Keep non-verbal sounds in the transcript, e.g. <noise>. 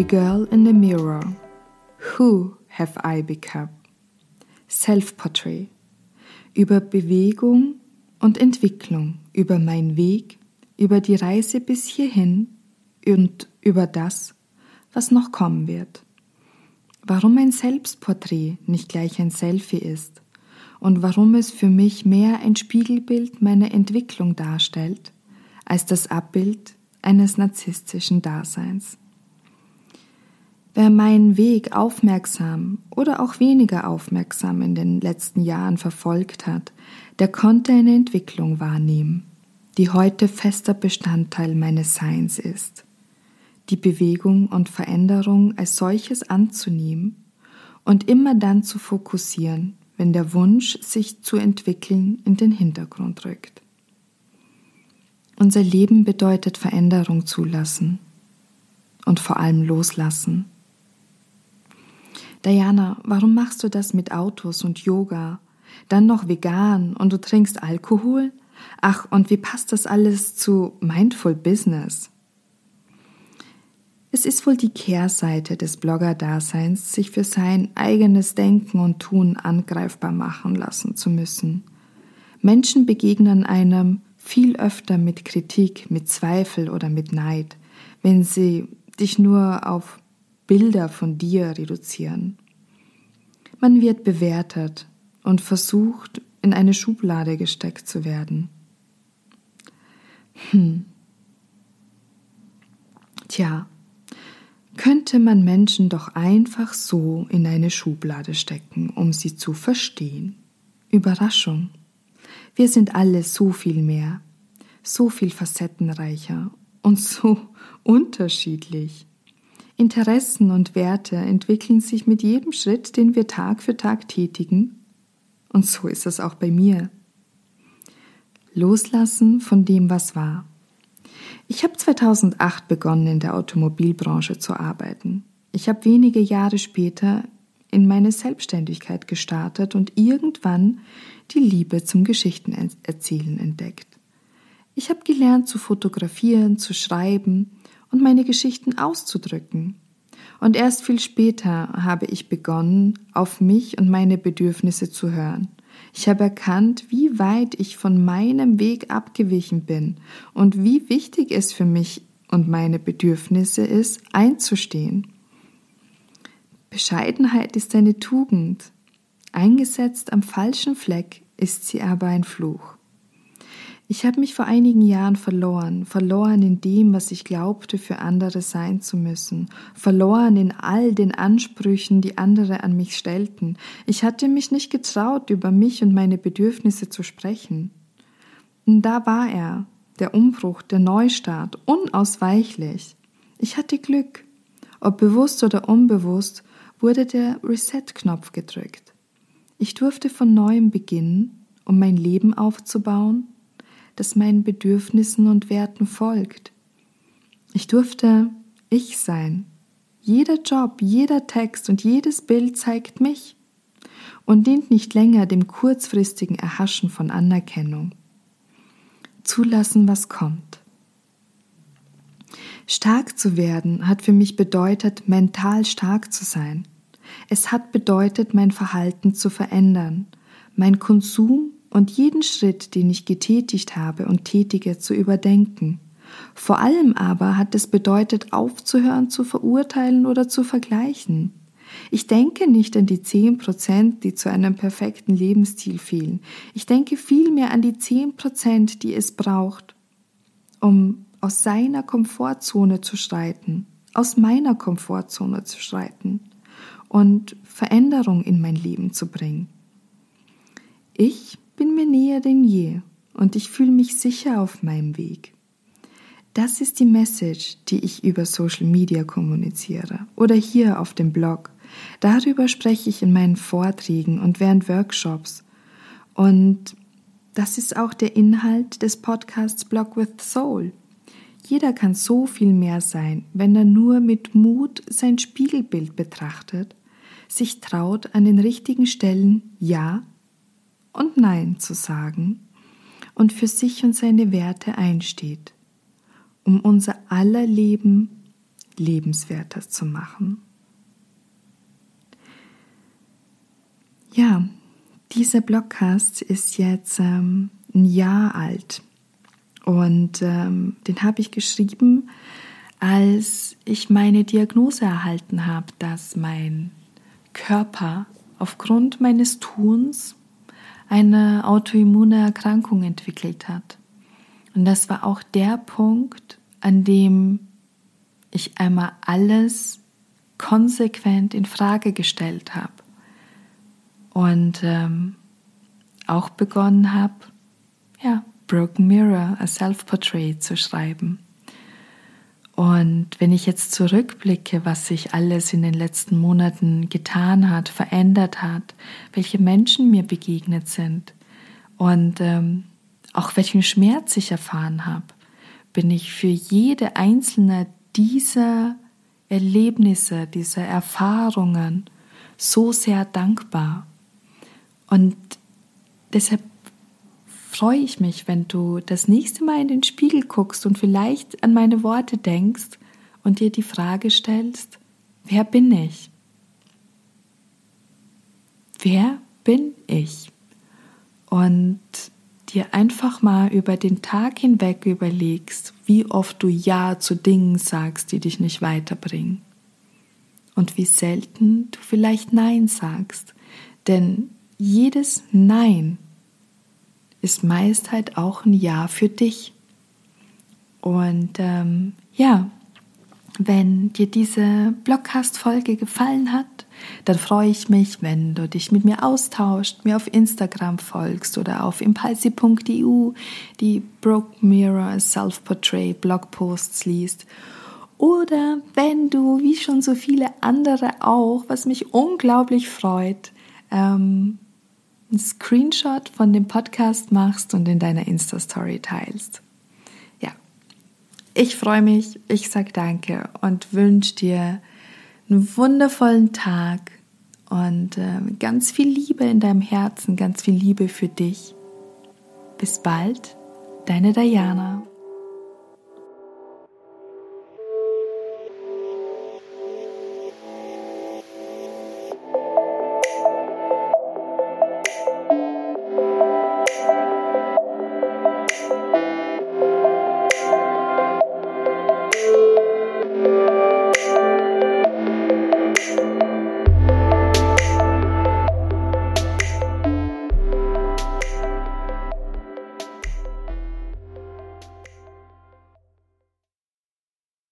The Girl in the Mirror. Who have I become? Self-Portrait. Über Bewegung und Entwicklung, über meinen Weg, über die Reise bis hierhin und über das, was noch kommen wird. Warum ein Selbstporträt nicht gleich ein Selfie ist und warum es für mich mehr ein Spiegelbild meiner Entwicklung darstellt als das Abbild eines narzisstischen Daseins. Wer meinen Weg aufmerksam oder auch weniger aufmerksam in den letzten Jahren verfolgt hat, der konnte eine Entwicklung wahrnehmen, die heute fester Bestandteil meines Seins ist. Die Bewegung und Veränderung als solches anzunehmen und immer dann zu fokussieren, wenn der Wunsch, sich zu entwickeln, in den Hintergrund rückt. Unser Leben bedeutet Veränderung zulassen und vor allem loslassen. Diana, warum machst du das mit Autos und Yoga? Dann noch vegan und du trinkst Alkohol? Ach, und wie passt das alles zu Mindful Business? Es ist wohl die Kehrseite des Blogger-Daseins, sich für sein eigenes Denken und Tun angreifbar machen lassen zu müssen. Menschen begegnen einem viel öfter mit Kritik, mit Zweifel oder mit Neid, wenn sie dich nur auf Bilder von dir reduzieren. Man wird bewertet und versucht, in eine Schublade gesteckt zu werden. Hm. Tja, könnte man Menschen doch einfach so in eine Schublade stecken, um sie zu verstehen. Überraschung. Wir sind alle so viel mehr, so viel facettenreicher und so <laughs> unterschiedlich. Interessen und Werte entwickeln sich mit jedem Schritt, den wir Tag für Tag tätigen. Und so ist es auch bei mir. Loslassen von dem, was war. Ich habe 2008 begonnen, in der Automobilbranche zu arbeiten. Ich habe wenige Jahre später in meine Selbstständigkeit gestartet und irgendwann die Liebe zum Geschichtenerzählen entdeckt. Ich habe gelernt zu fotografieren, zu schreiben und meine Geschichten auszudrücken. Und erst viel später habe ich begonnen, auf mich und meine Bedürfnisse zu hören. Ich habe erkannt, wie weit ich von meinem Weg abgewichen bin und wie wichtig es für mich und meine Bedürfnisse ist, einzustehen. Bescheidenheit ist eine Tugend. Eingesetzt am falschen Fleck ist sie aber ein Fluch. Ich habe mich vor einigen Jahren verloren, verloren in dem, was ich glaubte, für andere sein zu müssen, verloren in all den Ansprüchen, die andere an mich stellten. Ich hatte mich nicht getraut, über mich und meine Bedürfnisse zu sprechen. Und da war er, der Umbruch, der Neustart, unausweichlich. Ich hatte Glück. Ob bewusst oder unbewusst, wurde der Reset-Knopf gedrückt. Ich durfte von neuem beginnen, um mein Leben aufzubauen das meinen Bedürfnissen und Werten folgt. Ich durfte ich sein. Jeder Job, jeder Text und jedes Bild zeigt mich und dient nicht länger dem kurzfristigen Erhaschen von Anerkennung. Zulassen, was kommt. Stark zu werden hat für mich bedeutet, mental stark zu sein. Es hat bedeutet, mein Verhalten zu verändern, mein Konsum und jeden Schritt, den ich getätigt habe und tätige, zu überdenken. Vor allem aber hat es bedeutet, aufzuhören zu verurteilen oder zu vergleichen. Ich denke nicht an die zehn Prozent, die zu einem perfekten Lebensstil fehlen. Ich denke vielmehr an die zehn Prozent, die es braucht, um aus seiner Komfortzone zu schreiten, aus meiner Komfortzone zu schreiten und Veränderung in mein Leben zu bringen. Ich bin mir näher denn je und ich fühle mich sicher auf meinem Weg. Das ist die Message, die ich über Social Media kommuniziere oder hier auf dem Blog. Darüber spreche ich in meinen Vorträgen und während Workshops. Und das ist auch der Inhalt des Podcasts Blog with Soul. Jeder kann so viel mehr sein, wenn er nur mit Mut sein Spiegelbild betrachtet, sich traut, an den richtigen Stellen Ja und Nein zu sagen und für sich und seine Werte einsteht, um unser aller Leben lebenswerter zu machen. Ja, dieser Blogcast ist jetzt ähm, ein Jahr alt und ähm, den habe ich geschrieben, als ich meine Diagnose erhalten habe, dass mein Körper aufgrund meines Tuns eine autoimmune Erkrankung entwickelt hat. Und das war auch der Punkt, an dem ich einmal alles konsequent in Frage gestellt habe und ähm, auch begonnen habe, ja, Broken Mirror, a Self-Portrait zu schreiben. Und wenn ich jetzt zurückblicke, was sich alles in den letzten Monaten getan hat, verändert hat, welche Menschen mir begegnet sind und ähm, auch welchen Schmerz ich erfahren habe, bin ich für jede einzelne dieser Erlebnisse, dieser Erfahrungen so sehr dankbar. Und deshalb freue ich mich, wenn du das nächste Mal in den Spiegel guckst und vielleicht an meine Worte denkst und dir die Frage stellst, wer bin ich? Wer bin ich? Und dir einfach mal über den Tag hinweg überlegst, wie oft du Ja zu Dingen sagst, die dich nicht weiterbringen. Und wie selten du vielleicht Nein sagst. Denn jedes Nein ist meist halt auch ein Ja für dich. Und ähm, ja, wenn dir diese Blogcast-Folge gefallen hat, dann freue ich mich, wenn du dich mit mir austauscht, mir auf Instagram folgst oder auf impulsi.eu die Broke Mirror Self-Portrait Blogposts liest. Oder wenn du, wie schon so viele andere auch, was mich unglaublich freut, ähm, einen Screenshot von dem Podcast machst und in deiner Insta-Story teilst. Ja, ich freue mich, ich sage danke und wünsche dir einen wundervollen Tag und äh, ganz viel Liebe in deinem Herzen, ganz viel Liebe für dich. Bis bald, deine Diana.